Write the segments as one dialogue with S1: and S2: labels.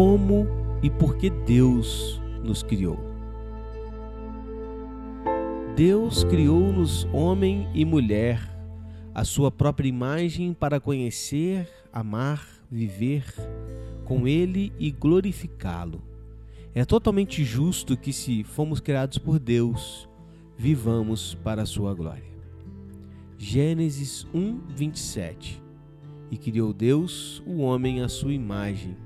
S1: como e por que Deus nos criou. Deus criou-nos homem e mulher, a sua própria imagem para conhecer, amar, viver com Ele e glorificá-lo. É totalmente justo que, se fomos criados por Deus, vivamos para a sua glória. Gênesis 1, 27 E criou Deus o homem à sua imagem.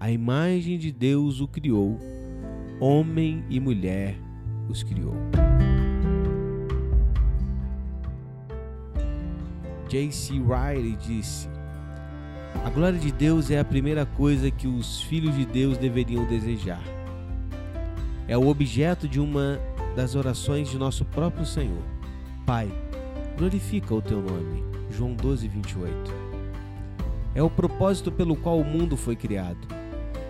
S1: A imagem de Deus o criou, homem e mulher os criou. J.C. Riley disse: A glória de Deus é a primeira coisa que os filhos de Deus deveriam desejar. É o objeto de uma das orações de nosso próprio Senhor. Pai, glorifica o teu nome. João 12, 28. É o propósito pelo qual o mundo foi criado.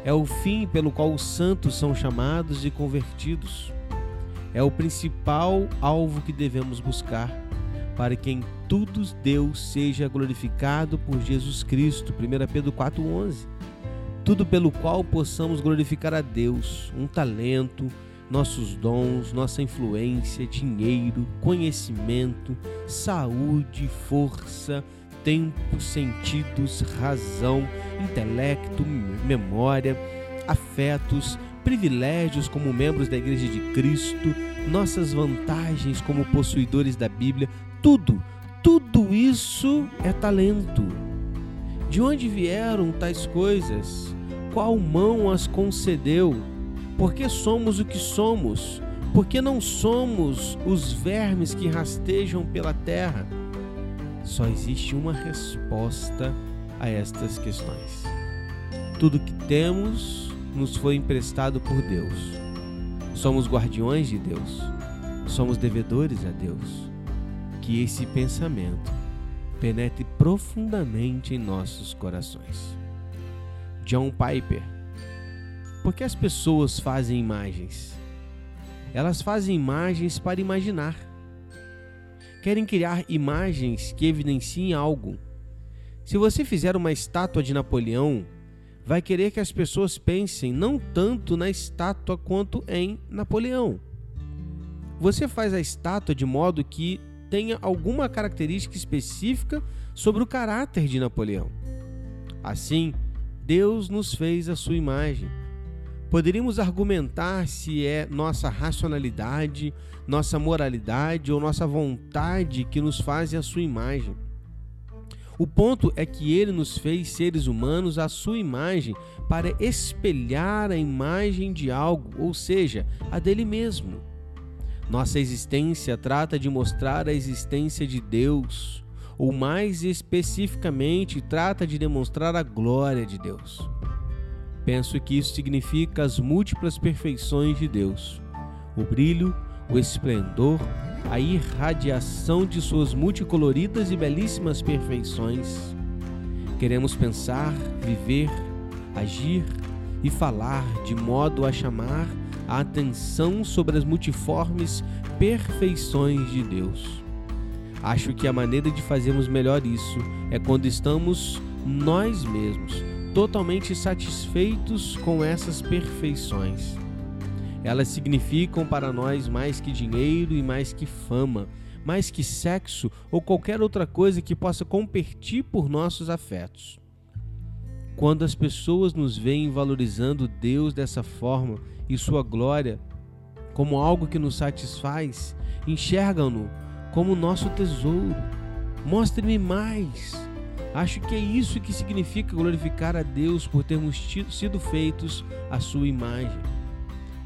S1: É o fim pelo qual os santos são chamados e convertidos. É o principal alvo que devemos buscar, para que em tudo Deus seja glorificado por Jesus Cristo. 1 Pedro 4,11. Tudo pelo qual possamos glorificar a Deus, um talento, nossos dons, nossa influência, dinheiro, conhecimento, saúde, força, tempo, sentidos, razão, intelecto, memória, afetos, privilégios como membros da Igreja de Cristo, nossas vantagens como possuidores da Bíblia, tudo, tudo isso é talento. De onde vieram tais coisas? Qual mão as concedeu? Por que somos o que somos? Por que não somos os vermes que rastejam pela terra? Só existe uma resposta a estas questões. Tudo que temos nos foi emprestado por Deus. Somos guardiões de Deus. Somos devedores a Deus. Que esse pensamento penetre profundamente em nossos corações. John Piper por que as pessoas fazem imagens? Elas fazem imagens para imaginar. Querem criar imagens que evidenciem algo. Se você fizer uma estátua de Napoleão, vai querer que as pessoas pensem não tanto na estátua quanto em Napoleão. Você faz a estátua de modo que tenha alguma característica específica sobre o caráter de Napoleão. Assim, Deus nos fez a sua imagem. Poderíamos argumentar se é nossa racionalidade, nossa moralidade ou nossa vontade que nos fazem a sua imagem. O ponto é que ele nos fez seres humanos à sua imagem para espelhar a imagem de algo, ou seja, a dele mesmo. Nossa existência trata de mostrar a existência de Deus, ou mais especificamente, trata de demonstrar a glória de Deus. Penso que isso significa as múltiplas perfeições de Deus, o brilho, o esplendor, a irradiação de suas multicoloridas e belíssimas perfeições. Queremos pensar, viver, agir e falar de modo a chamar a atenção sobre as multiformes perfeições de Deus. Acho que a maneira de fazermos melhor isso é quando estamos nós mesmos totalmente satisfeitos com essas perfeições. Elas significam para nós mais que dinheiro e mais que fama, mais que sexo ou qualquer outra coisa que possa competir por nossos afetos. Quando as pessoas nos veem valorizando Deus dessa forma e Sua glória como algo que nos satisfaz, enxergam-no como nosso tesouro. Mostre-me mais. Acho que é isso que significa glorificar a Deus por termos tido, sido feitos à sua imagem.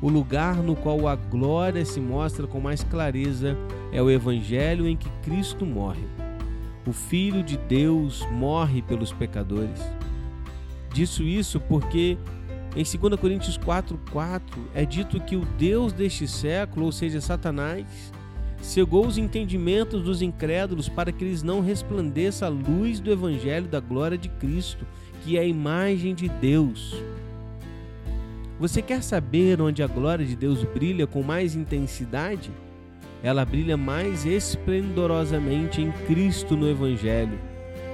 S1: O lugar no qual a glória se mostra com mais clareza é o Evangelho em que Cristo morre. O Filho de Deus morre pelos pecadores. Disso isso porque em 2 Coríntios 4,4 é dito que o Deus deste século, ou seja, Satanás, cegou os entendimentos dos incrédulos para que eles não resplandeça a luz do evangelho da glória de Cristo, que é a imagem de Deus. Você quer saber onde a glória de Deus brilha com mais intensidade? Ela brilha mais esplendorosamente em Cristo no evangelho.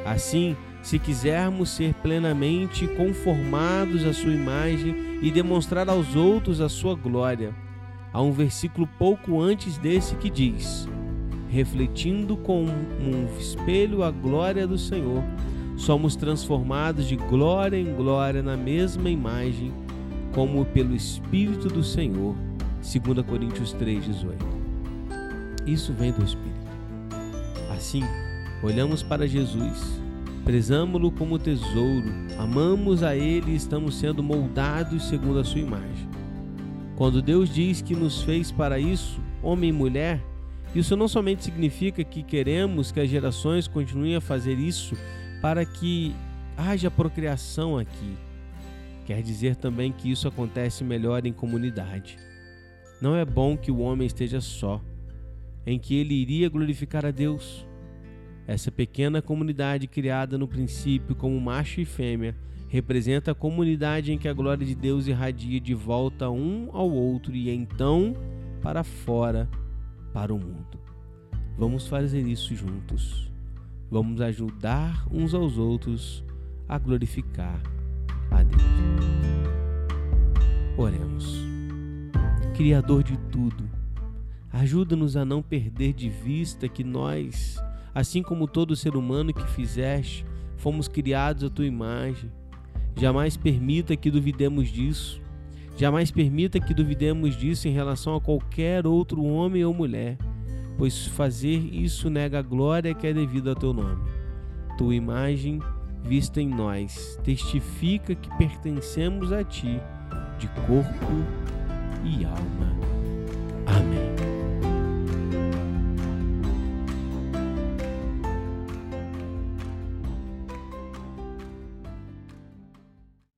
S1: Assim, se quisermos ser plenamente conformados à Sua imagem e demonstrar aos outros a Sua glória. Há um versículo pouco antes desse que diz: refletindo com um espelho a glória do Senhor, somos transformados de glória em glória na mesma imagem, como pelo Espírito do Senhor. 2 Coríntios 3,18. Isso vem do Espírito. Assim, olhamos para Jesus, prezamos-lo como tesouro, amamos a Ele e estamos sendo moldados segundo a Sua imagem. Quando Deus diz que nos fez para isso, homem e mulher, isso não somente significa que queremos que as gerações continuem a fazer isso para que haja procriação aqui. Quer dizer também que isso acontece melhor em comunidade. Não é bom que o homem esteja só, em que ele iria glorificar a Deus. Essa pequena comunidade criada no princípio como macho e fêmea representa a comunidade em que a glória de Deus irradia de volta um ao outro e então para fora para o mundo. Vamos fazer isso juntos. Vamos ajudar uns aos outros a glorificar a Deus. Oremos. Criador de tudo, ajuda-nos a não perder de vista que nós, assim como todo ser humano que fizeste, fomos criados à tua imagem. Jamais permita que duvidemos disso. Jamais permita que duvidemos disso em relação a qualquer outro homem ou mulher, pois fazer isso nega a glória que é devida ao teu nome. Tua imagem, vista em nós, testifica que pertencemos a ti, de corpo e alma. Amém.